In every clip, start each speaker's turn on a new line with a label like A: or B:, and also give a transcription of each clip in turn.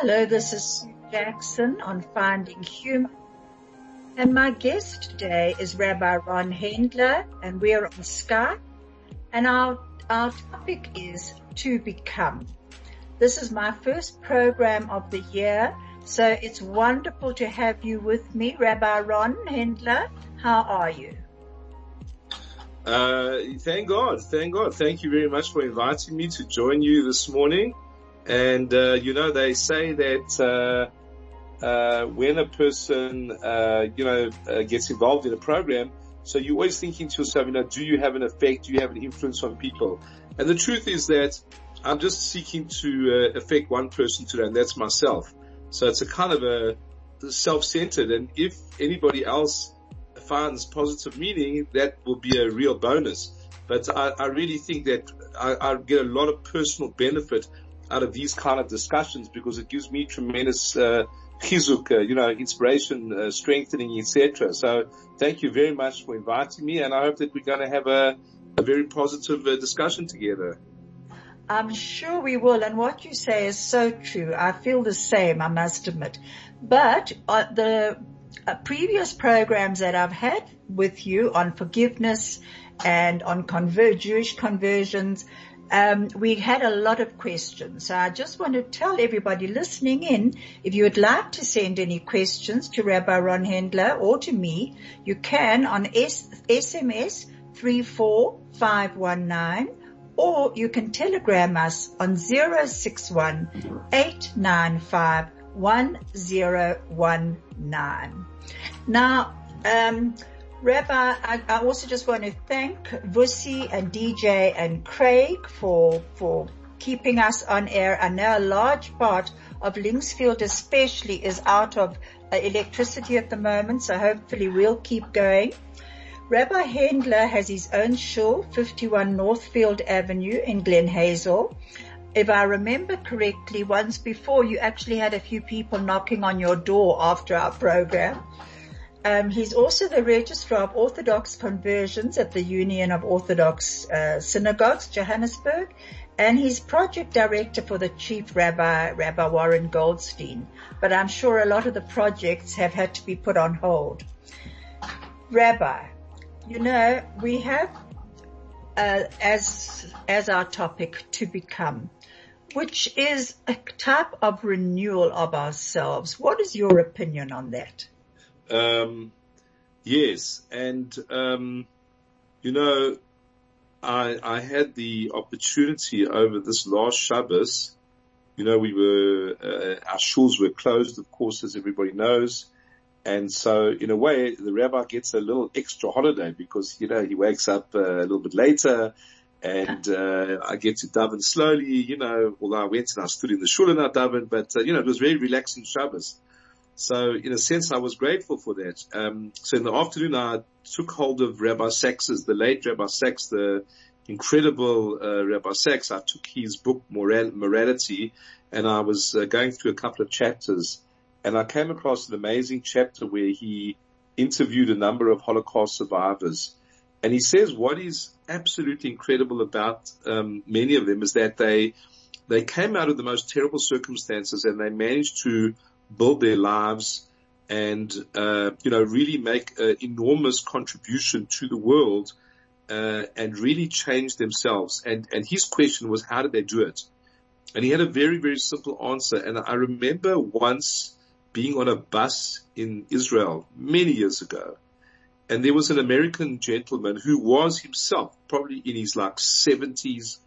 A: Hello, this is Sue Jackson on Finding Human. And my guest today is Rabbi Ron Hendler and we're on Skype. And our, our topic is to become. This is my first program of the year. So it's wonderful to have you with me, Rabbi Ron Hendler. How are you?
B: Uh, thank God. Thank God. Thank you very much for inviting me to join you this morning. And, uh, you know, they say that, uh, uh, when a person, uh, you know, uh, gets involved in a program, so you're always thinking to yourself, you know, do you have an effect? Do you have an influence on people? And the truth is that I'm just seeking to affect one person today, and that's myself. So it's a kind of a self-centered, and if anybody else finds positive meaning, that will be a real bonus. But I, I really think that I, I get a lot of personal benefit out of these kind of discussions because it gives me tremendous uh, chizuk, uh, you know, inspiration, uh, strengthening, etc. So thank you very much for inviting me, and I hope that we're going to have a, a very positive uh, discussion together.
A: I'm sure we will, and what you say is so true. I feel the same, I must admit. But uh, the uh, previous programs that I've had with you on forgiveness and on conver- Jewish conversions, um, we had a lot of questions. So I just want to tell everybody listening in, if you would like to send any questions to Rabbi Ron Hendler or to me, you can on S- SMS 34519 or you can telegram us on 061 895 1019. Now, um, Rabbi, I, I, also just want to thank Vusi and DJ and Craig for, for keeping us on air. I know a large part of Linksfield especially is out of uh, electricity at the moment, so hopefully we'll keep going. Rabbi Hendler has his own shul, 51 Northfield Avenue in Glen Hazel. If I remember correctly, once before you actually had a few people knocking on your door after our program. Um, he's also the Registrar of Orthodox Conversions at the Union of Orthodox uh, Synagogues, Johannesburg, and he's project director for the Chief Rabbi, Rabbi Warren Goldstein. But I'm sure a lot of the projects have had to be put on hold. Rabbi, you know, we have uh, as as our topic to become, which is a type of renewal of ourselves. What is your opinion on that?
B: Um, yes, and um, you know, I I had the opportunity over this last Shabbos. You know, we were uh, our shuls were closed, of course, as everybody knows. And so in a way, the rabbi gets a little extra holiday because, you know, he wakes up uh, a little bit later and, uh, I get to daven slowly, you know, although I went and I stood in the shul and I davened, but, uh, you know, it was very relaxing Shabbos. So in a sense, I was grateful for that. Um, so in the afternoon, I took hold of Rabbi Sacks's, the late Rabbi Sacks, the incredible uh, Rabbi Sacks. I took his book Moral, Morality, and I was uh, going through a couple of chapters, and I came across an amazing chapter where he interviewed a number of Holocaust survivors, and he says what is absolutely incredible about um, many of them is that they they came out of the most terrible circumstances and they managed to build their lives and uh, you know really make an enormous contribution to the world uh, and really change themselves. And and his question was, how did they do it? And he had a very very simple answer. And I remember once being on a bus in Israel many years ago, and there was an American gentleman who was himself probably in his like seventies,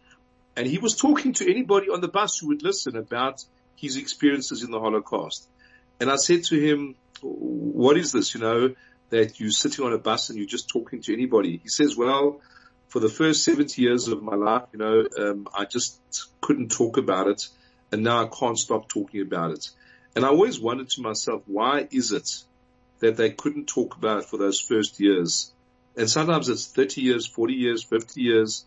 B: and he was talking to anybody on the bus who would listen about his experiences in the Holocaust. And I said to him, what is this, you know, that you're sitting on a bus and you're just talking to anybody? He says, well, for the first 70 years of my life, you know, um, I just couldn't talk about it and now I can't stop talking about it. And I always wondered to myself, why is it that they couldn't talk about it for those first years? And sometimes it's 30 years, 40 years, 50 years.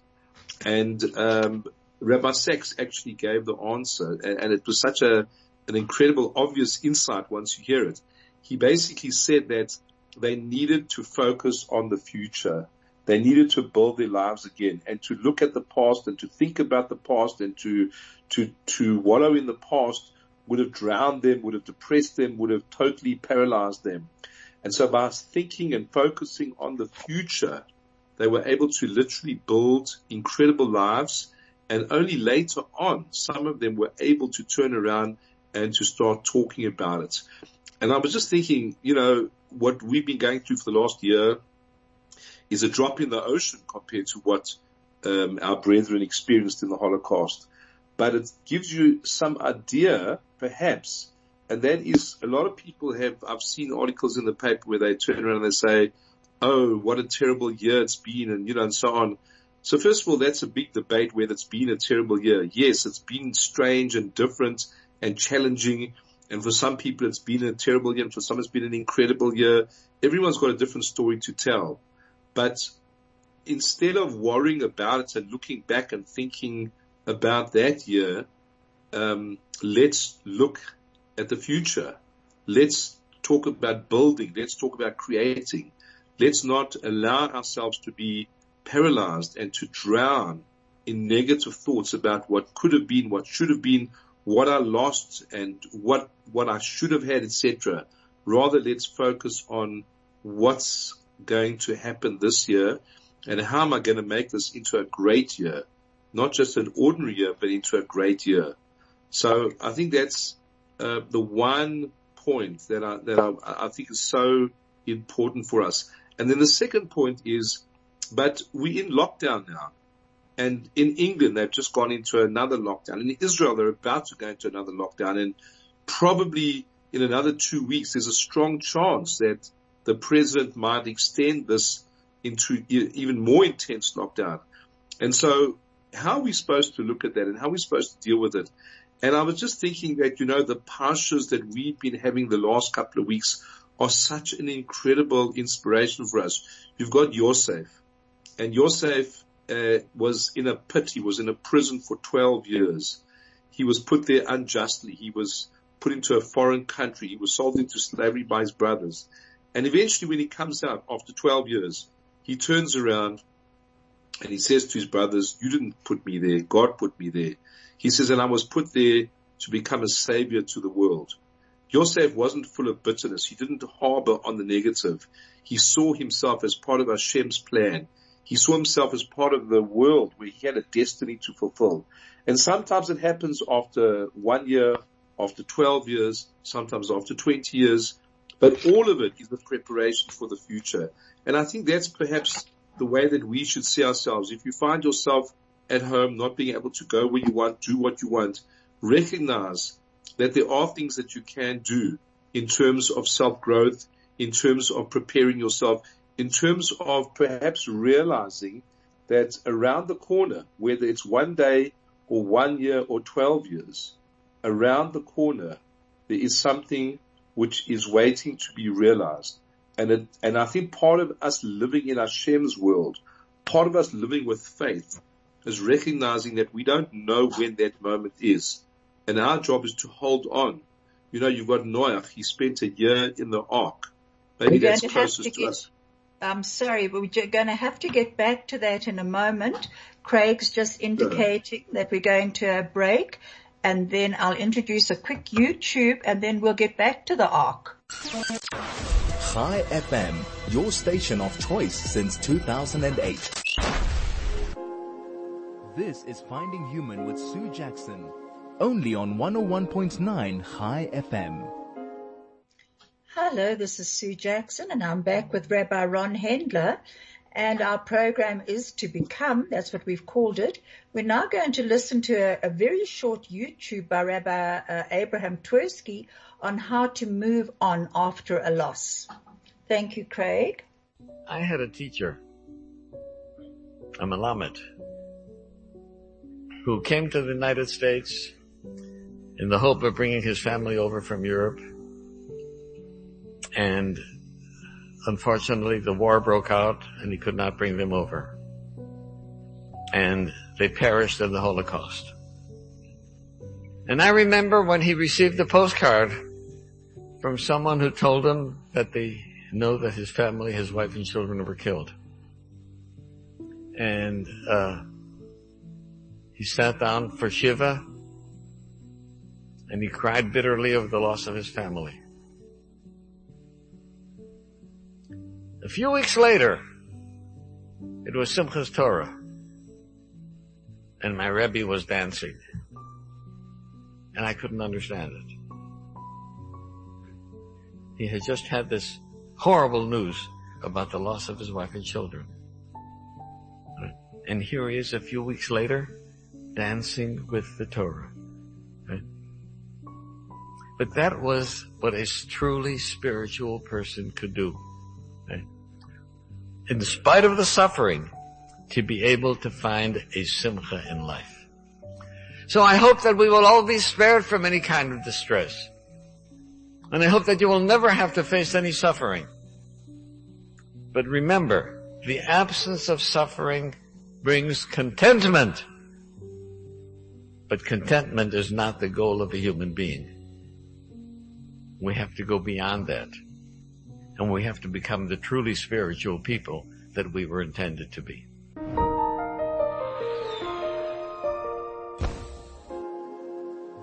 B: And, um, Rabbi Sacks actually gave the answer and, and it was such a, an incredible obvious insight once you hear it. He basically said that they needed to focus on the future. They needed to build their lives again and to look at the past and to think about the past and to, to, to wallow in the past would have drowned them, would have depressed them, would have totally paralyzed them. And so by thinking and focusing on the future, they were able to literally build incredible lives. And only later on, some of them were able to turn around and to start talking about it. And I was just thinking, you know, what we've been going through for the last year is a drop in the ocean compared to what um, our brethren experienced in the Holocaust. But it gives you some idea, perhaps, and that is a lot of people have, I've seen articles in the paper where they turn around and they say, oh, what a terrible year it's been and, you know, and so on. So first of all, that's a big debate whether it's been a terrible year. Yes, it's been strange and different and challenging. And for some people, it's been a terrible year. And for some, it's been an incredible year. Everyone's got a different story to tell. But instead of worrying about it and looking back and thinking about that year, um, let's look at the future. Let's talk about building. Let's talk about creating. Let's not allow ourselves to be paralyzed and to drown in negative thoughts about what could have been, what should have been, what I lost and what, what I should have had, etc. Rather, let's focus on what's going to happen this year and how am I going to make this into a great year? Not just an ordinary year, but into a great year. So I think that's uh, the one point that I, that I, I think is so important for us. And then the second point is, but we're in lockdown now. And in England, they've just gone into another lockdown. In Israel, they're about to go into another lockdown. And probably in another two weeks, there's a strong chance that the president might extend this into even more intense lockdown. And so how are we supposed to look at that and how are we supposed to deal with it? And I was just thinking that, you know, the pastures that we've been having the last couple of weeks are such an incredible inspiration for us. You've got Yosef and Yosef uh, was in a pit. He was in a prison for 12 years. He was put there unjustly. He was put into a foreign country. He was sold into slavery by his brothers. And eventually when he comes out after 12 years, he turns around and he says to his brothers, you didn't put me there. God put me there. He says, and I was put there to become a savior to the world. Yosef wasn't full of bitterness. He didn't harbor on the negative. He saw himself as part of Hashem's plan. He saw himself as part of the world where he had a destiny to fulfill. And sometimes it happens after one year, after 12 years, sometimes after 20 years, but all of it is the preparation for the future. And I think that's perhaps the way that we should see ourselves. If you find yourself at home, not being able to go where you want, do what you want, recognize that there are things that you can do in terms of self-growth, in terms of preparing yourself, in terms of perhaps realizing that around the corner, whether it's one day or one year or 12 years, around the corner, there is something which is waiting to be realized. And it, and I think part of us living in Hashem's world, part of us living with faith is recognizing that we don't know when that moment is. And our job is to hold on. You know, you've got Noach. He spent a year in the ark. Maybe that's closest
A: to
B: to, us.
A: I'm sorry, but we're going to have to get back to that in a moment. Craig's just indicating that we're going to a break and then I'll introduce a quick YouTube and then we'll get back to the ark.
C: Chai FM, your station of choice since 2008. This is Finding Human with Sue Jackson, only on 101.9 Chai FM.
A: Hello, this is Sue Jackson and I'm back with Rabbi Ron Hendler and our program is to become, that's what we've called it. We're now going to listen to a, a very short YouTube by Rabbi uh, Abraham Twersky on how to move on after a loss. Thank you, Craig.
D: I had a teacher, a Malamed, who came to the United States in the hope of bringing his family over from Europe. And unfortunately the war broke out and he could not bring them over. And they perished in the Holocaust. And I remember when he received the postcard from someone who told him that they know that his family, his wife and children were killed. And, uh, he sat down for Shiva and he cried bitterly over the loss of his family. A few weeks later, it was Simchas Torah and my Rebbe was dancing and I couldn't understand it. He had just had this horrible news about the loss of his wife and children. And here he is a few weeks later, dancing with the Torah. But that was what a truly spiritual person could do. In spite of the suffering, to be able to find a simcha in life. So I hope that we will all be spared from any kind of distress. And I hope that you will never have to face any suffering. But remember, the absence of suffering brings contentment. But contentment is not the goal of a human being. We have to go beyond that. And we have to become the truly spiritual people that we were intended to be.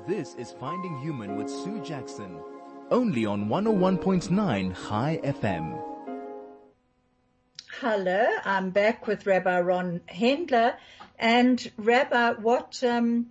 C: This is Finding Human with Sue Jackson, only on 101.9 Chai FM.
A: Hello, I'm back with Rabbi Ron Hendler, and Rabbi, what um,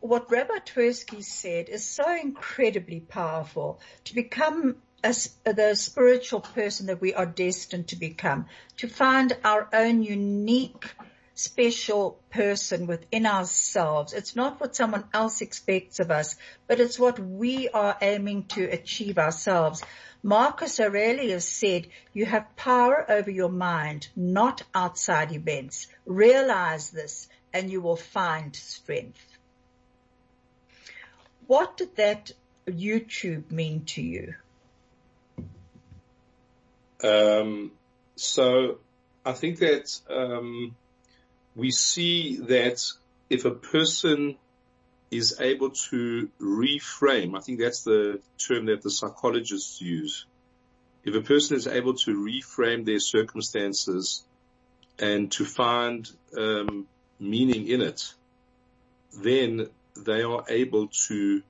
A: what Rabbi Twersky said is so incredibly powerful to become a, the spiritual person that we are destined to become, to find our own unique special person within ourselves. It's not what someone else expects of us, but it's what we are aiming to achieve ourselves. Marcus Aurelius said, you have power over your mind, not outside events. Realize this and you will find strength. What did that YouTube mean to you?
B: Um, so I think that um, we see that if a person is able to reframe, I think that's the term that the psychologists use. If a person is able to reframe their circumstances and to find um, meaning in it, then they are able to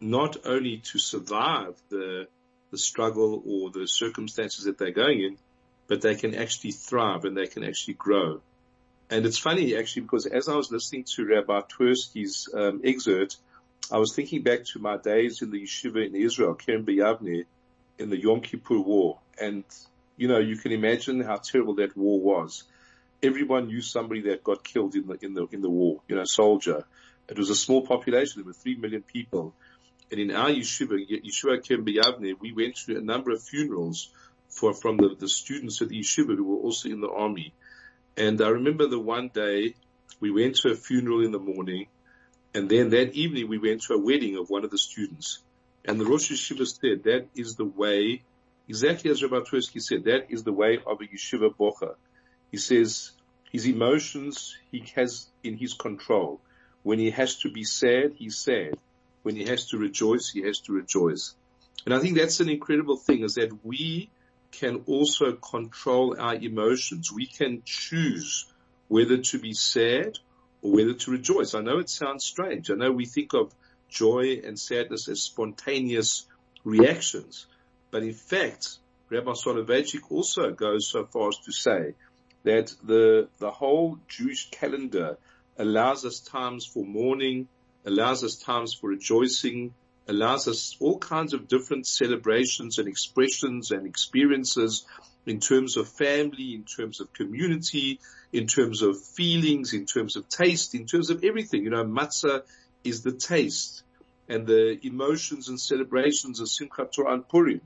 B: not only to survive the the struggle or the circumstances that they're going in, but they can actually thrive and they can actually grow. And it's funny actually because as I was listening to Rabbi Twersky's um, excerpt, I was thinking back to my days in the yeshiva in Israel, Kerem B'Yavne, in the Yom Kippur War. And, you know, you can imagine how terrible that war was. Everyone knew somebody that got killed in the, in the, in the war, you know, soldier. It was a small population. There were three million people. And in our yeshiva, Yeshiva B'Yavne, we went through a number of funerals for, from the, the students at the yeshiva who were also in the army. And I remember the one day we went to a funeral in the morning and then that evening we went to a wedding of one of the students. And the Rosh Yeshiva said that is the way, exactly as Rabbi Twersky said, that is the way of a Yeshiva Bocha. He says his emotions he has in his control. When he has to be sad, he's sad. When he has to rejoice, he has to rejoice. And I think that's an incredible thing is that we can also control our emotions. We can choose whether to be sad or whether to rejoice. I know it sounds strange. I know we think of joy and sadness as spontaneous reactions, but in fact, Rabbi Soloveitchik also goes so far as to say that the, the whole Jewish calendar allows us times for mourning, allows us times for rejoicing, allows us all kinds of different celebrations and expressions and experiences in terms of family, in terms of community, in terms of feelings, in terms of taste, in terms of everything. You know, matzah is the taste and the emotions and celebrations of Simchat Torah and Purim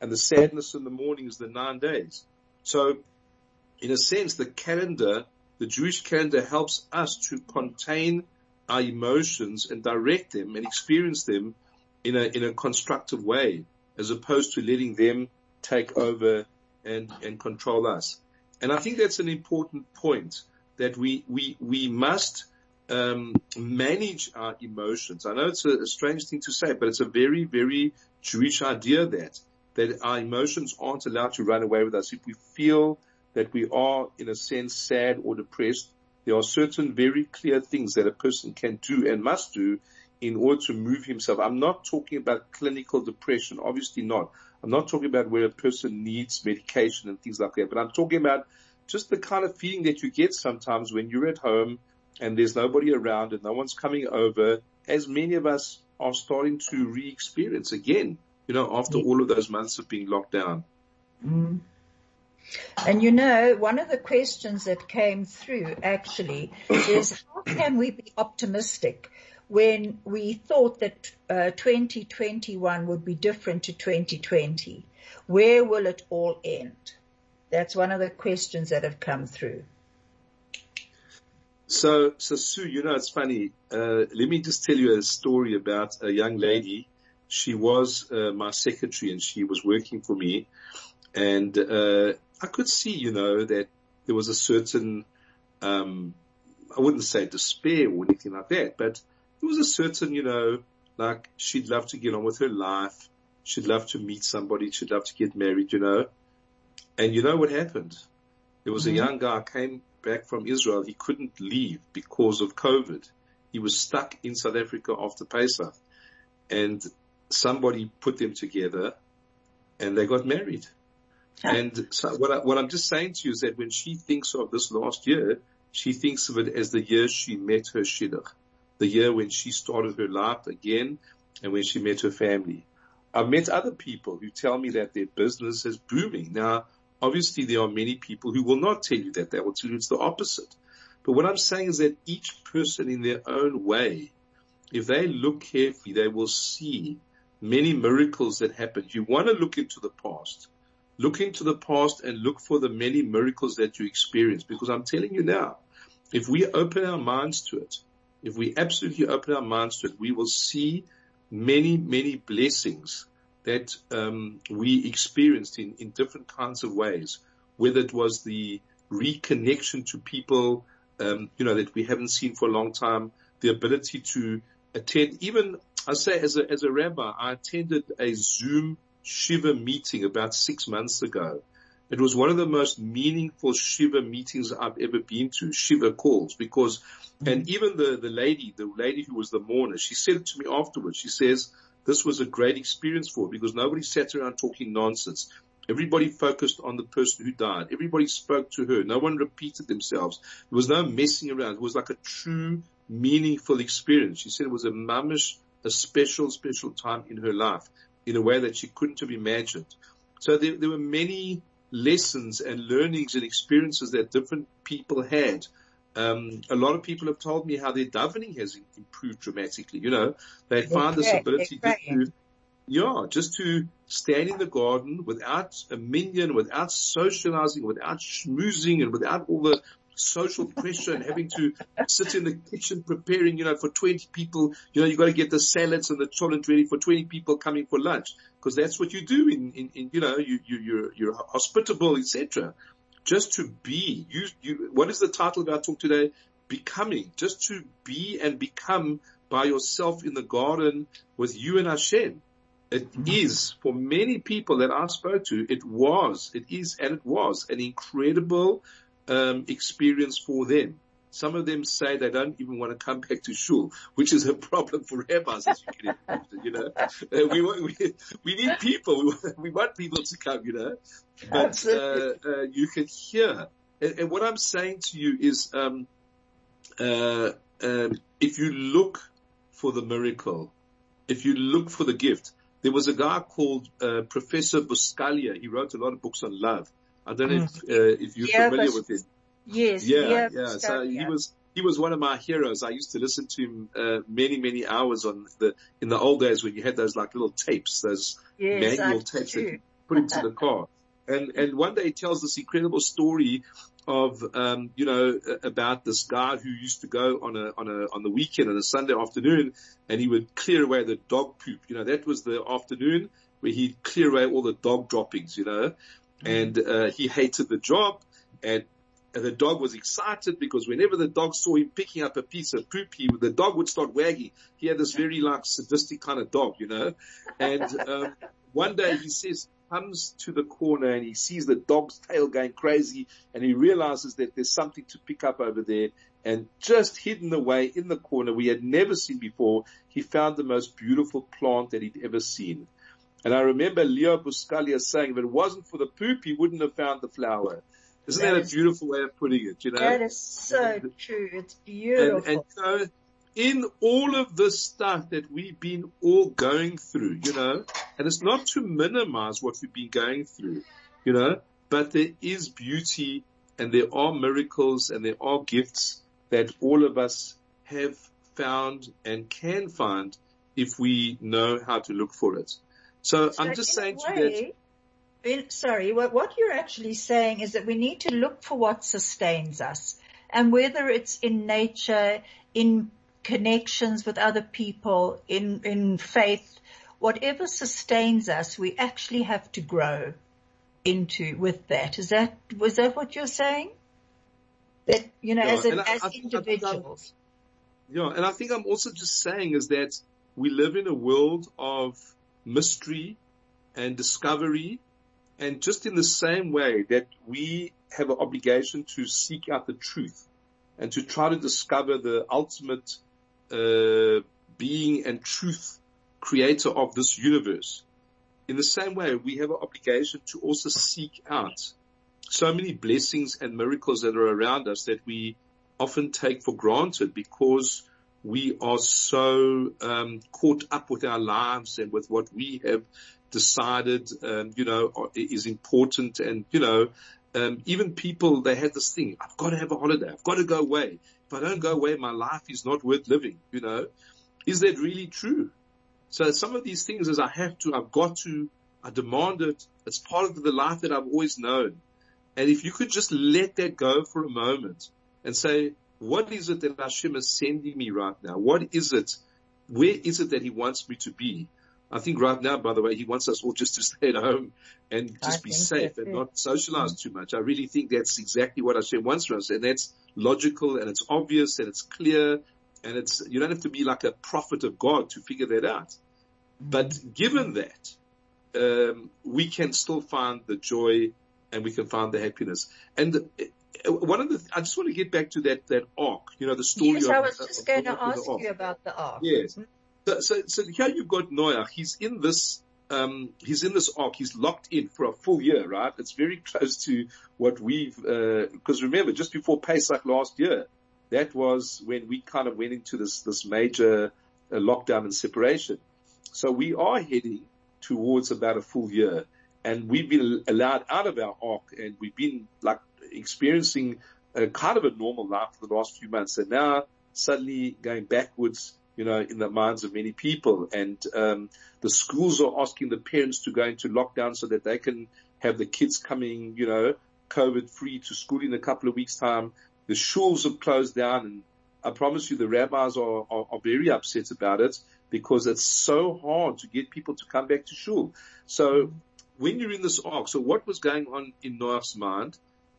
B: and the sadness in the morning is the nine days. So in a sense, the calendar, the Jewish calendar helps us to contain our emotions and direct them and experience them in a, in a constructive way as opposed to letting them take over and, and control us. And I think that's an important point that we, we, we must, um, manage our emotions. I know it's a, a strange thing to say, but it's a very, very Jewish idea that, that our emotions aren't allowed to run away with us. If we feel that we are in a sense sad or depressed, there are certain very clear things that a person can do and must do in order to move himself. I'm not talking about clinical depression, obviously not. I'm not talking about where a person needs medication and things like that, but I'm talking about just the kind of feeling that you get sometimes when you're at home and there's nobody around and no one's coming over, as many of us are starting to re-experience again, you know, after all of those months of being locked down.
A: Mm. And you know, one of the questions that came through actually is how can we be optimistic when we thought that uh, 2021 would be different to 2020? Where will it all end? That's one of the questions that have come through.
B: So, so Sue, you know, it's funny. Uh, let me just tell you a story about a young lady. She was uh, my secretary and she was working for me and, uh, I could see, you know, that there was a certain, um, I wouldn't say despair or anything like that, but there was a certain, you know, like she'd love to get on with her life. She'd love to meet somebody. She'd love to get married, you know. And you know what happened? There was mm-hmm. a young guy came back from Israel. He couldn't leave because of COVID. He was stuck in South Africa after Pesach and somebody put them together and they got married. And so what, I, what I'm just saying to you is that when she thinks of this last year, she thinks of it as the year she met her shidduch, the year when she started her life again and when she met her family. I've met other people who tell me that their business is booming. Now, obviously there are many people who will not tell you that. They will tell you it's the opposite. But what I'm saying is that each person in their own way, if they look carefully, they will see many miracles that happened. You want to look into the past Look into the past and look for the many miracles that you experienced because I'm telling you now, if we open our minds to it, if we absolutely open our minds to it, we will see many, many blessings that um, we experienced in, in different kinds of ways, whether it was the reconnection to people, um, you know, that we haven't seen for a long time, the ability to attend, even I say as a, as a rabbi, I attended a Zoom Shiva meeting about six months ago. It was one of the most meaningful Shiva meetings I've ever been to, Shiva calls, because, and even the, the lady, the lady who was the mourner, she said to me afterwards, she says, this was a great experience for her because nobody sat around talking nonsense. Everybody focused on the person who died. Everybody spoke to her. No one repeated themselves. There was no messing around. It was like a true, meaningful experience. She said it was a mamish, a special, special time in her life in a way that she couldn't have imagined. So there, there were many lessons and learnings and experiences that different people had. Um, a lot of people have told me how their davening has improved dramatically. You know, they found this ability to, yeah, just to stand in the garden without a minyan, without socializing, without schmoozing and without all the social pressure and having to sit in the kitchen preparing, you know, for 20 people, you know, you've got to get the salads and the cholent ready for 20 people coming for lunch because that's what you do in, in, in you know, you, you, you're, you're hospitable, etc. Just to be, you, you, what is the title of our talk today? Becoming, just to be and become by yourself in the garden with you and Hashem. It mm-hmm. for many people that I spoke to, it was, it is, and it was an incredible um, experience for them. Some of them say they don't even want to come back to shul, which is a problem for rabbis, as you can imagine. You know, uh, we, we we need people. We, we want people to come. You know, but uh, uh, you can hear. And, and, what I'm saying to you is, um, uh, um, if you look for the miracle, if you look for the gift, there was a guy called uh, Professor Buscaglia. He wrote a lot of books on love. I don't know if, mm. uh, if you're yeah, familiar with him.
A: Yes.
B: Yeah, yeah. yeah. So he was, he was one of my heroes. I used to listen to him, uh, many, many hours on the, in the old days when you had those like little tapes, those yes, manual tapes that you put into the car. And, and one day he tells this incredible story of, um, you know, about this guy who used to go on a, on a, on the weekend on a Sunday afternoon and he would clear away the dog poop. You know, that was the afternoon where he'd clear away all the dog droppings, you know, and, uh, he hated the job and, the dog was excited because whenever the dog saw him picking up a piece of poop, he, the dog would start wagging. He had this very like sadistic kind of dog, you know, and, um, one day he says, comes to the corner and he sees the dog's tail going crazy and he realizes that there's something to pick up over there and just hidden away in the corner we had never seen before, he found the most beautiful plant that he'd ever seen. And I remember Leo Buscaglia saying, if it wasn't for the poop, he wouldn't have found the flower. Isn't that, that is, a beautiful way of putting it, you know?
A: That is so true. It's beautiful.
B: And, and so in all of this stuff that we've been all going through, you know, and it's not to minimize what we've been going through, you know, but there is beauty and there are miracles and there are gifts that all of us have found and can find if we know how to look for it. So, so I'm just saying way, to that.
A: Ben, sorry, what, what you're actually saying is that we need to look for what sustains us. And whether it's in nature, in connections with other people in, in faith, whatever sustains us, we actually have to grow into with that. Is that, was that what you're saying? That, you know, yeah, as, as I, individuals.
B: I yeah, and I think I'm also just saying is that we live in a world of mystery and discovery and just in the same way that we have an obligation to seek out the truth and to try to discover the ultimate uh, being and truth creator of this universe. In the same way, we have an obligation to also seek out so many blessings and miracles that are around us that we often take for granted because we are so um, caught up with our lives and with what we have decided, um, you know, is important. And you know, um, even people they had this thing: I've got to have a holiday. I've got to go away if I don't go away, my life is not worth living, you know. Is that really true? So some of these things is I have to, I've got to, I demand it. It's part of the life that I've always known. And if you could just let that go for a moment and say, what is it that Hashem is sending me right now? What is it? Where is it that he wants me to be? I think right now, by the way, he wants us all just to stay at home and just I be safe and not socialize mm-hmm. too much. I really think that's exactly what Hashem wants from us. And that's logical and it's obvious and it's clear and it's, you don't have to be like a prophet of God to figure that out. But given that, um, we can still find the joy and we can find the happiness. And one of the, I just want to get back to that, that ark, you know, the story
A: yes,
B: of,
A: I was just going to ask you about the ark.
B: Yes. Mm-hmm. So, so, so here you've got Noah. He's in this, um, he's in this ark. He's locked in for a full year, right? It's very close to what we've, uh, cause remember, just before Pesach last year, that was when we kind of went into this, this major uh, lockdown and separation. So we are heading towards about a full year and we've been allowed out of our ark and we've been like experiencing a kind of a normal life for the last few months. And now suddenly going backwards you know, in the minds of many people. And um, the schools are asking the parents to go into lockdown so that they can have the kids coming, you know, COVID free to school in a couple of weeks time. The schools have closed down and I promise you the rabbis are, are, are very upset about it because it's so hard to get people to come back to shul. So when you're in this ark, so what was going on in Noah's mind?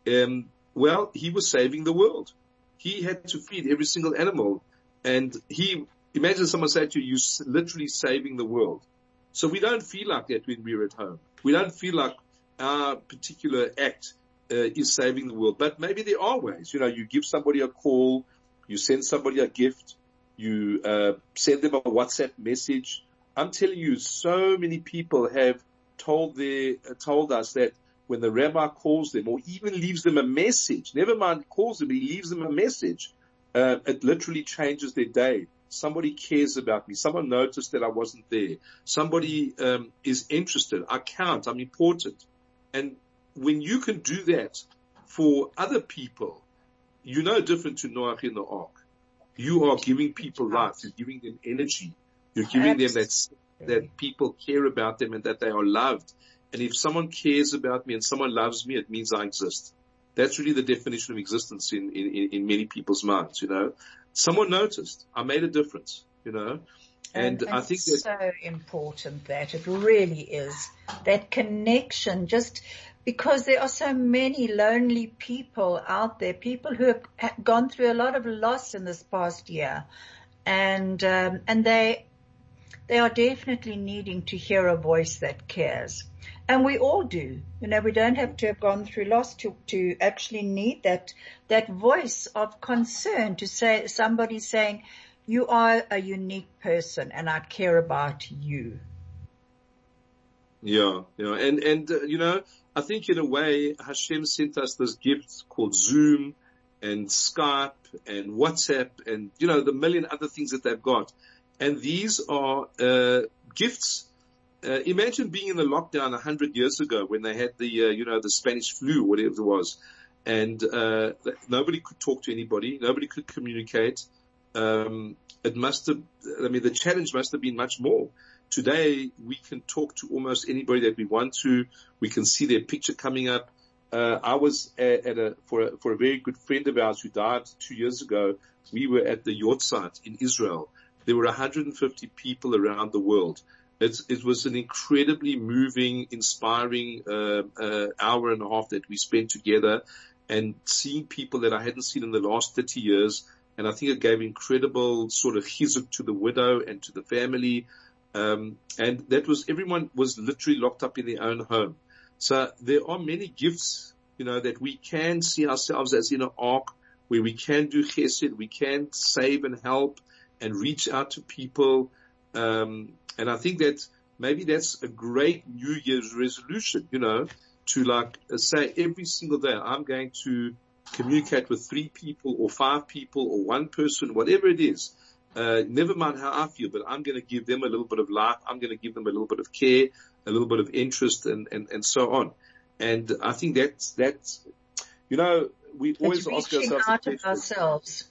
B: Um, well, he was saving the world. He had to feed every single animal and he Imagine someone say to you, you're literally saving the world. So we don't feel like that when we're at home. We don't feel like our particular act uh, is saving the world. But maybe there are ways. You know, you give somebody a call, you send somebody a gift, you uh, send them a WhatsApp message. I'm telling you, so many people have told their, uh, told us that when the rabbi calls them or even leaves them a message, never mind calls them, he leaves them a message, uh, it literally changes their day. Somebody cares about me. Someone noticed that I wasn't there. Somebody um, is interested. I count. I'm important. And when you can do that for other people, you're no different to Noah in the ark. You are giving people life. You're giving them energy. You're giving them that that people care about them and that they are loved. And if someone cares about me and someone loves me, it means I exist. That's really the definition of existence in, in, in many people's minds, you know. Someone noticed. I made a difference, you know. And, and I think
A: it's so important that it really is that connection just because there are so many lonely people out there, people who have gone through a lot of loss in this past year and, um, and they, they are definitely needing to hear a voice that cares. And we all do. You know, we don't have to have gone through loss to, to actually need that, that voice of concern to say, somebody saying, you are a unique person and I care about you.
B: Yeah, yeah. And, and, uh, you know, I think in a way Hashem sent us this gift called Zoom and Skype and WhatsApp and, you know, the million other things that they've got. And these are, uh, gifts. Uh, imagine being in the lockdown a hundred years ago when they had the, uh, you know, the Spanish flu, whatever it was. And, uh, nobody could talk to anybody. Nobody could communicate um, it must have, I mean, the challenge must have been much more. Today, we can talk to almost anybody that we want to. We can see their picture coming up. Uh, I was at, at, a, for a, for a very good friend of ours who died two years ago. We were at the yahrzeit in Israel. There were 150 people around the world. It's, it was an incredibly moving, inspiring uh, uh, hour and a half that we spent together, and seeing people that I hadn't seen in the last 30 years and I think it gave incredible sort of chizuk to the widow and to the family. Um, and that was everyone was literally locked up in their own home. So there are many gifts, you know, that we can see ourselves as in an ark where we can do chesed, we can save and help and reach out to people. Um, and I think that maybe that's a great New Year's resolution, you know, to like say every single day I'm going to communicate with three people or five people or one person, whatever it is. Uh, never mind how I feel, but I'm going to give them a little bit of life. I'm going to give them a little bit of care, a little bit of interest and, and, and so on. And I think that's, that's, you know, we always ask ourselves.
A: Out of ourselves.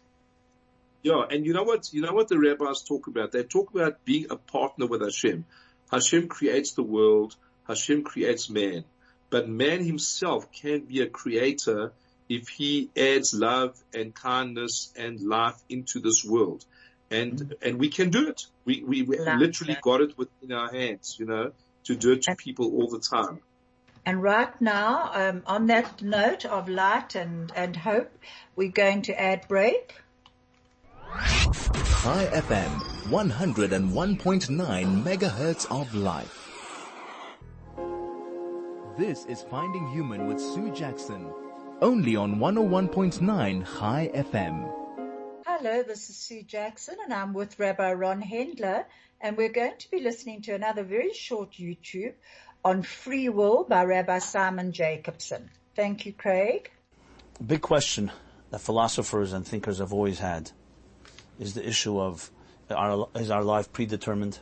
B: Yeah. And you know what, you know what the rabbis talk about? They talk about being a partner with Hashem. Hashem creates the world. Hashem creates man, but man himself can be a creator if he adds love and kindness and life into this world. And, mm-hmm. and we can do it. We, we, we literally got it within our hands, you know, to do it to and, people all the time.
A: And right now, um, on that note of light and, and hope, we're going to add break.
C: Chai FM, 101.9 megahertz of life. This is Finding Human with Sue Jackson only on 101.9 Chai FM.
A: Hello, this is Sue Jackson and I'm with Rabbi Ron Hendler and we're going to be listening to another very short YouTube on free will by Rabbi Simon Jacobson. Thank you, Craig.
E: big question that philosophers and thinkers have always had is the issue of our, is our life predetermined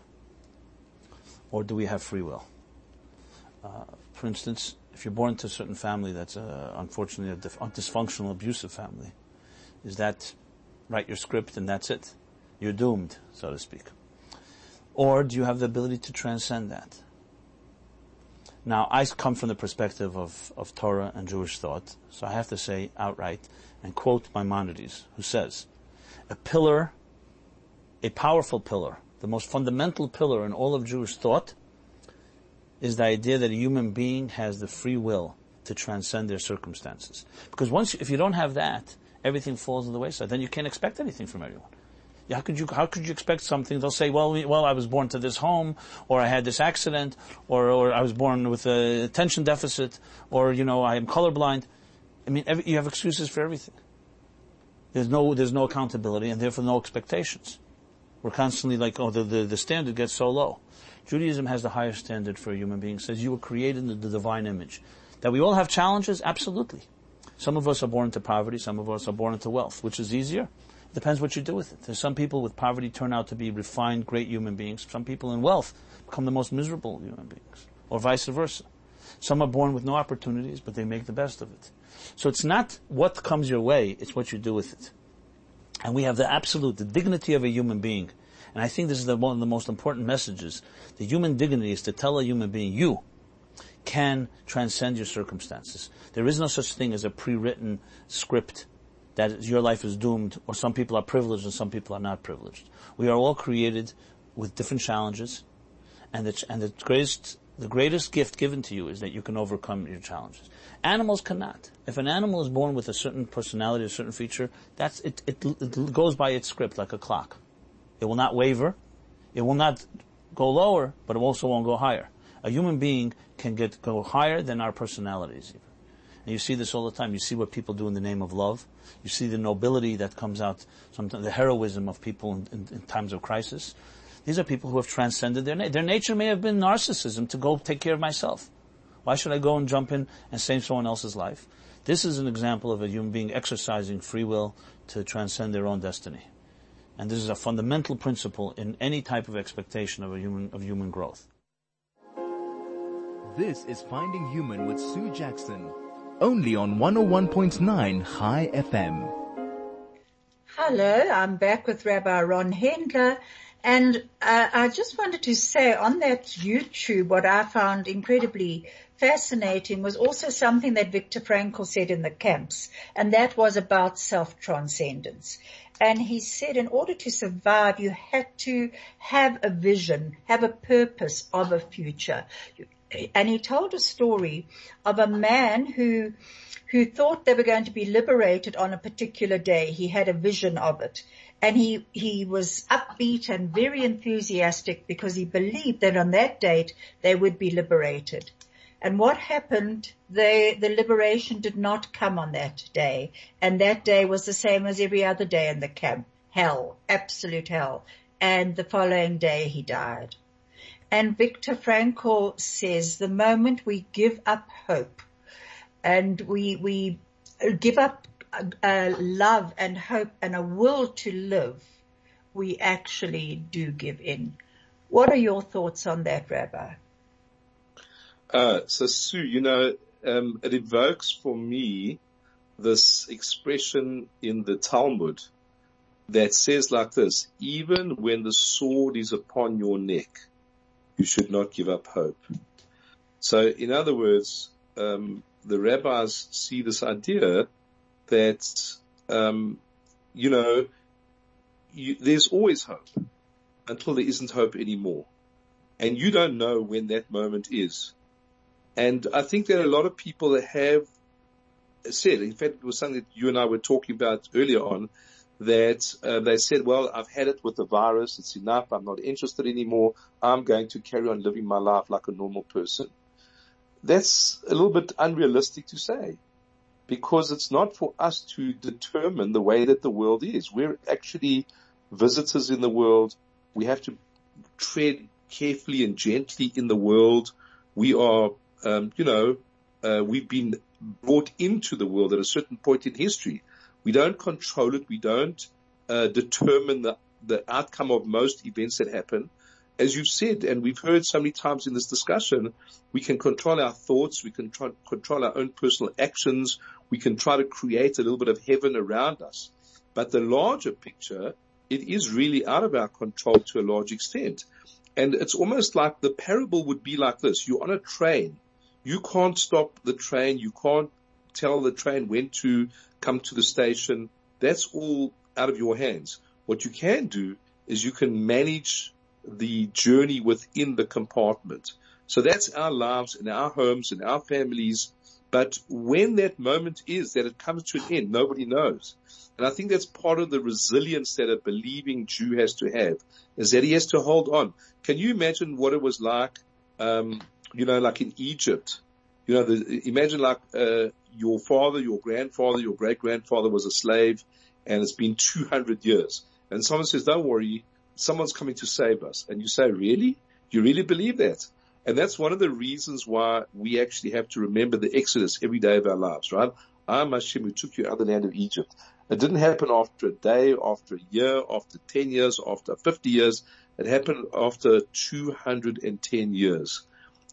E: or do we have free will? Uh, for instance, if you're born into a certain family that's uh, unfortunately a, a dysfunctional, abusive family, is that write your script and that's it? You're doomed, so to speak. Or do you have the ability to transcend that? Now, I come from the perspective of, of Torah and Jewish thought, so I have to say outright and quote Maimonides, who says, a pillar, a powerful pillar, the most fundamental pillar in all of Jewish thought is the idea that a human being has the free will to transcend their circumstances. Because once, if you don't have that, everything falls on the wayside. Then you can't expect anything from everyone. How could you, how could you expect something? They'll say, well, well, I was born to this home, or I had this accident, or, or I was born with a attention deficit, or, you know, I am colorblind. I mean, every, you have excuses for everything. There's no, there's no accountability, and therefore no expectations. We're constantly like, oh, the, the, the standard gets so low. Judaism has the highest standard for a human being. It says you were created in the divine image. That we all have challenges? Absolutely. Some of us are born into poverty, some of us are born into wealth. Which is easier? Depends what you do with it. There's some people with poverty turn out to be refined, great human beings. Some people in wealth become the most miserable human beings. Or vice versa. Some are born with no opportunities, but they make the best of it. So it's not what comes your way, it's what you do with it. And we have the absolute, the dignity of a human being and I think this is the, one of the most important messages. The human dignity is to tell a human being, you, can transcend your circumstances. There is no such thing as a pre-written script that your life is doomed or some people are privileged and some people are not privileged. We are all created with different challenges and the, and the greatest, the greatest gift given to you is that you can overcome your challenges. Animals cannot. If an animal is born with a certain personality, a certain feature, that's, it, it, it goes by its script like a clock. It will not waver. It will not go lower, but it also won't go higher. A human being can get, go higher than our personalities. even. And you see this all the time. You see what people do in the name of love. You see the nobility that comes out, sometimes the heroism of people in, in, in times of crisis. These are people who have transcended their nature. Their nature may have been narcissism to go take care of myself. Why should I go and jump in and save someone else's life? This is an example of a human being exercising free will to transcend their own destiny. And this is a fundamental principle in any type of expectation of a human, of human growth.
C: This is Finding Human with Sue Jackson, only on 101.9 Chai FM.
A: Hello, I'm back with Rabbi Ron Hendler and uh, I just wanted to say on that YouTube, what I found incredibly fascinating was also something that Viktor Frankl said in the camps, and that was about self-transcendence. And he said in order to survive, you had to have a vision, have a purpose of a future. And he told a story of a man who who thought they were going to be liberated on a particular day. He had a vision of it and he, he was upbeat and very enthusiastic because he believed that on that date they would be liberated. And what happened, they, the liberation did not come on that day. And that day was the same as every other day in the camp. Hell, absolute hell. And the following day he died. And Viktor Frankl says the moment we give up hope and we, we give up a love and hope and a will to live, we actually do give in. What are your thoughts on that, Rabbi?
B: Uh, so Sue, you know, um, it evokes for me this expression in the Talmud that says like this, even when the sword is upon your neck, you should not give up hope. So in other words, um, the rabbis see this idea that, um, you know, you, there's always hope until there isn't hope anymore. And you don't know when that moment is. And I think are a lot of people that have said, in fact, it was something that you and I were talking about earlier on, that uh, they said, well, I've had it with the virus. It's enough. I'm not interested anymore. I'm going to carry on living my life like a normal person. That's a little bit unrealistic to say because it's not for us to determine the way that the world is. We're actually visitors in the world. We have to tread carefully and gently in the world. We are, um, you know, uh, we've been brought into the world at a certain point in history. We don't control it. We don't uh, determine the, the outcome of most events that happen as you've said, and we've heard so many times in this discussion, we can control our thoughts, we can try, control our own personal actions, we can try to create a little bit of heaven around us. But the larger picture, it is really out of our control to a large extent. And it's almost like the parable would be like this. You're on a train. You can't stop the train. You can't tell the train when to come to the station. That's all out of your hands. What you can do is you can manage the journey within the compartment. So that's our lives and our homes and our families. But when that moment is that it comes to an end, nobody knows. And I think that's part of the resilience that a believing Jew has to have is that he has to hold on. Can you imagine what it was like, um, you know, like in Egypt? You know, the, imagine like, uh, your father, your grandfather, your great grandfather was a slave and it's been 200 years. And someone says, don't worry, someone's coming to save us. And you say, really? You really believe that? And that's one of the reasons why we actually have to remember the Exodus every day of our lives, right? I am Hashem who took you out of the land of Egypt. It didn't happen after a day, after a year, after 10 years, after 50 years. It happened after 210 years.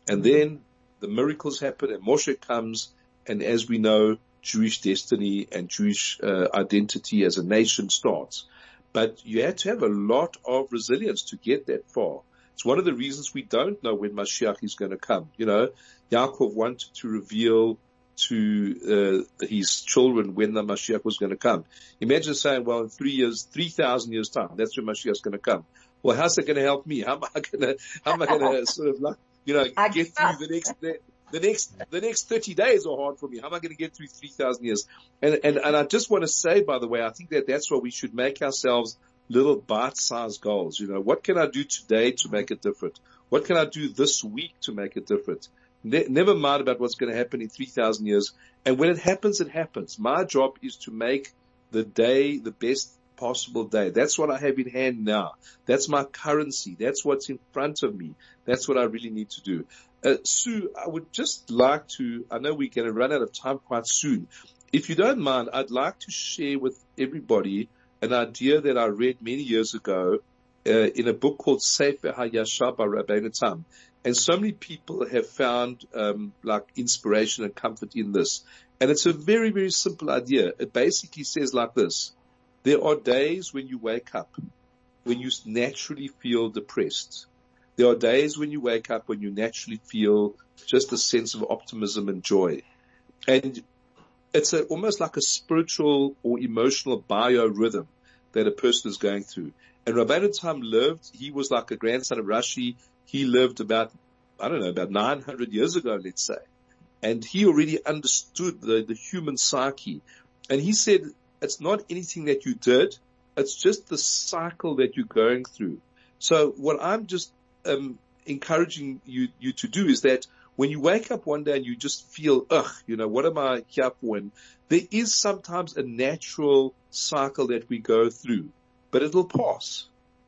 B: And then the miracles happen and Moshe comes and as we know, Jewish destiny and Jewish uh, identity as a nation starts. But you had to have a lot of resilience to get that far. It's one of the reasons we don't know when Mashiach is going to come. You know, Yaakov wanted to reveal to uh, his children when the Mashiach was going to come. Imagine saying, well, in three years, 3,000 years time, that's when Mashiach is going to come. Well, how's that going to help me? How am I going to, how am I going to sort of like, you know, get through the next, the, the next, the next 30 days are hard for me. How am I going to get through 3,000 years? And, and, and I just want to say, by the way, I think that that's what we should make ourselves little bite-sized goals. You know, what can I do today to make it different? What can I do this week to make it different? Ne- never mind about what's going to happen in 3,000 years. And when it happens, it happens. My job is to make the day the best possible day. That's what I have in hand now. That's my currency. That's what's in front of me. That's what I really need to do. Uh, Sue, I would just like to, I know we're going to run out of time quite soon. If you don't mind, I'd like to share with everybody an idea that I read many years ago uh, in a book called Sefer HaYashar by Rabbeinu Tam. And so many people have found um, like inspiration and comfort in this. And it's a very, very simple idea. It basically says like this. There are days when you wake up when you naturally feel depressed. There are days when you wake up when you naturally feel just a sense of optimism and joy. And it's a, almost like a spiritual or emotional biorhythm that a person is going through. And Rabbeinu Tam lived, he was like a grandson of Rashi. He lived about, I don't know, about 900 years ago, let's say. And he already understood the, the human psyche. And he said, it's not anything that you did. It's just the cycle that you're going through. So what I'm just um, encouraging you, you to do is that when you wake up one day and you just feel, ugh, you know, what am I here for? And there is sometimes a natural cycle that we go through, but it'll pass.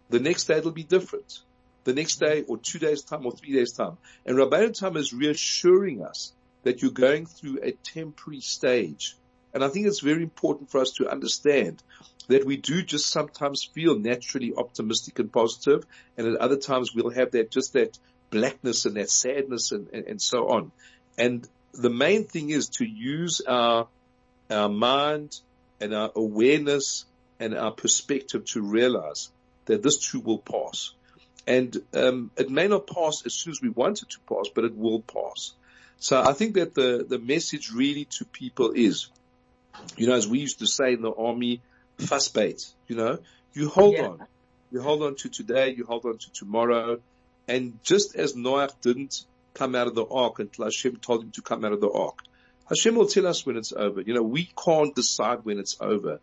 B: The next day it'll be different. The next day or two days time or three days time. And Rabbeinu Tam is reassuring us that you're going through a temporary stage. And I think it's very important for us to understand that we do just sometimes feel naturally optimistic and positive, and at other times we'll have that just that blackness and that sadness and, and, and so on. And the main thing is to use our our mind and our awareness and our perspective to realize that this too will pass. And um, it may not pass as soon as we want it to pass, but it will pass. So I think that the, the message really to people is, you know, as we used to say in the army, fast bait, you know, you hold yeah. on. You hold on to today, you hold on to tomorrow. And just as Noah didn't come out of the ark until Hashem told him to come out of the ark, Hashem will tell us when it's over. You know, we can't decide when it's over.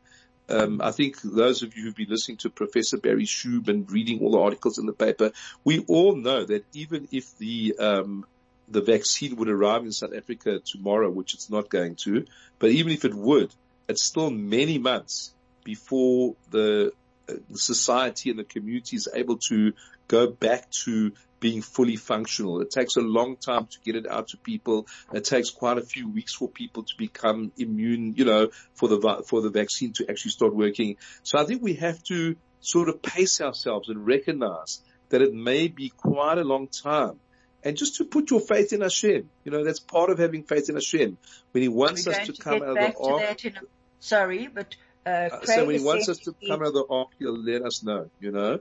B: Um, I think those of you who've been listening to Professor Barry Schoub and reading all the articles in the paper, we all know that even if the um, the vaccine would arrive in South Africa tomorrow, which it's not going to, but even if it would, it's still many months before the, uh, the society and the community is able to go back to being fully functional. It takes a long time to get it out to people. It takes quite a few weeks for people to become immune, you know, for the, for the vaccine to actually start working. So I think we have to sort of pace ourselves and recognize that it may be quite a long time. And just to put your faith in Hashem, you know, that's part of having faith in Hashem. When He wants us to, to come out of the ark.
A: A, sorry, but uh,
B: uh so when He wants us to come out of the ark, He'll let us know, you know.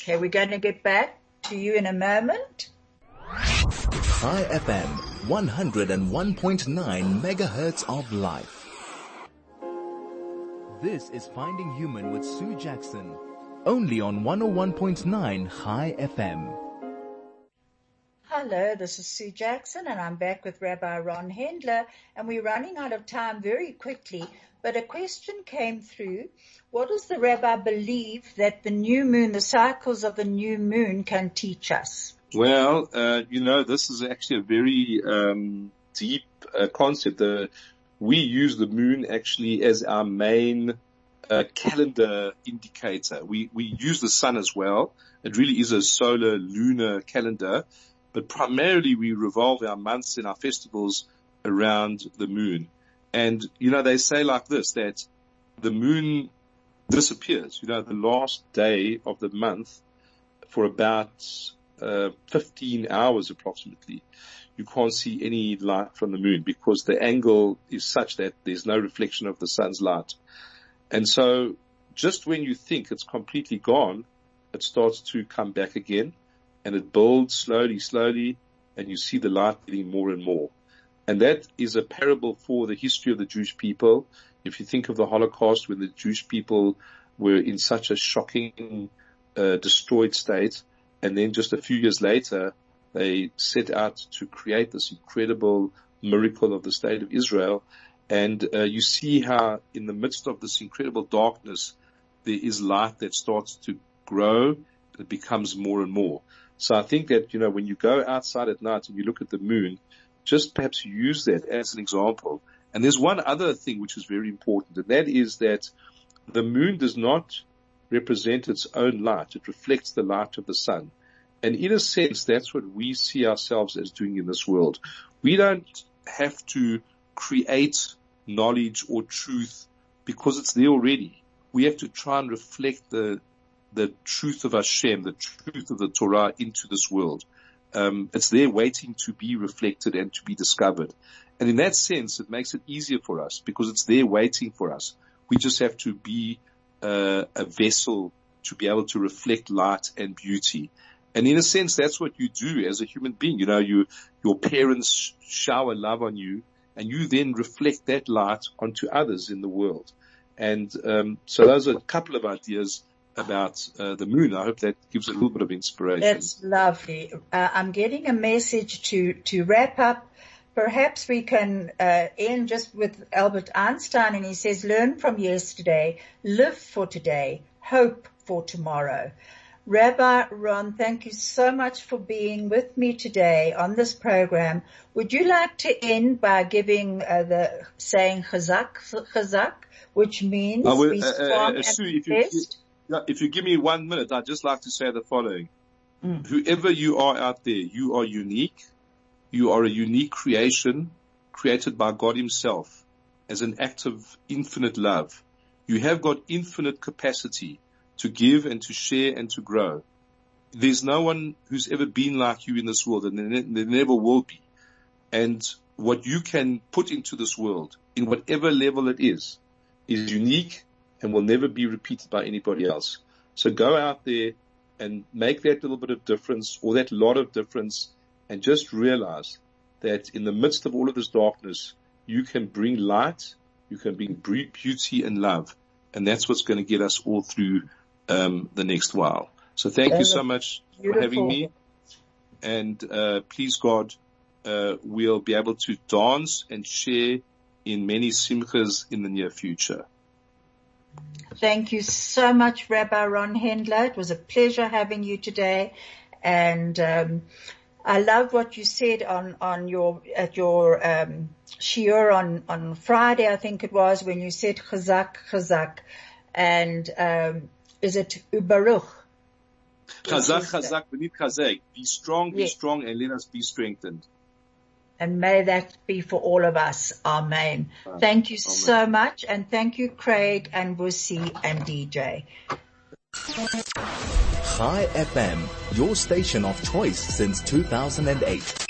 A: Okay, we're going to get back to you in a moment.
C: Chai FM, 101.9 megahertz of life. This is Finding Human with Sue Jackson, only on 101.9 Chai FM.
A: Hello, this is Sue Jackson and I'm back with Rabbi Ron Hendler and we're running out of time very quickly, but a question came through. What does the rabbi believe that the new moon, the cycles of the new moon can teach us?
B: Well, uh, you know, this is actually a very um, deep uh, concept. Uh, we use the moon actually as our main uh, calendar indicator. We we use the sun as well. It really is a solar lunar calendar, but primarily we revolve our months and our festivals around the moon. And, you know, they say like this, that the moon disappears, you know, the last day of the month for about uh, 15 hours approximately. You can't see any light from the moon because the angle is such that there's no reflection of the sun's light. And so just when you think it's completely gone, it starts to come back again and it builds slowly, slowly and you see the light getting more and more. And that is a parable for the history of the Jewish people. If you think of the Holocaust when the Jewish people were in such a shocking, uh, destroyed state, and then just a few years later, they set out to create this incredible miracle of the state of Israel. And uh, you see how in the midst of this incredible darkness, there is light that starts to grow. It becomes more and more. So I think that, you know, when you go outside at night and you look at the moon, just perhaps use that as an example. And there's one other thing which is very important, and that is that the moon does not represent its own light. It reflects the light of the sun. And in a sense, that's what we see ourselves as doing in this world. We don't have to create knowledge or truth because it's there already. We have to try and reflect the, the truth of Hashem, the truth of the Torah into this world. Um, it's there waiting to be reflected and to be discovered. And in that sense, it makes it easier for us because it's there waiting for us. We just have to be uh, a vessel to be able to reflect light and beauty. And in a sense, that's what you do as a human being. You know, you, your parents shower love on you and you then reflect that light onto others in the world. And, um, so those are a couple of ideas about uh, the moon. I hope that gives a little bit of inspiration.
A: That's lovely. Uh, I'm getting a message to, to wrap up. Perhaps we can uh, end just with Albert Einstein and he says, learn from yesterday, live for today, hope for tomorrow. Rabbi Ron, thank you so much for being with me today on this program. Would you like to end by giving uh, the saying chazak, chazak, which means
B: will,
A: be
B: uh, uh,
A: strong and
B: if you-? Yeah, if you give me one minute, I'd just like to say the following.
A: Mm.
B: Whoever you are out there, you are unique. You are a unique creation created by God himself as an act of infinite love. You have got infinite capacity to give and to share and to grow. There's no one who's ever been like you in this world and there never will be. And what you can put into this world in whatever level it is, is unique and will never be repeated by anybody else. So go out there and make that little bit of difference or that lot of difference and just realize that in the midst of all of this darkness, you can bring light, you can bring beauty and love. And that's what's going to get us all through, um, the next while. So thank you so
A: was
B: much for having me. And, uh, please God, uh, we'll be able to dance and share in many simchas in the near future.
A: Thank you so much, Rabbi Ron Hendler. It was a pleasure having you today. And, um, I love what you said on, on your, at your, um, shiur on, on Friday, I think it was, when you said chazak, chazak. And, um, is it ubaruch?
B: Chazak, chazak, v'nitchazek. Be strong, be
A: Yes.
B: strong, and let us be strengthened.
A: And may that be for all of us. Amen.
B: Amen.
A: Thank you so much. And thank you, Craig and Wussy and DJ.
C: Chai FM, your station of choice since 2008.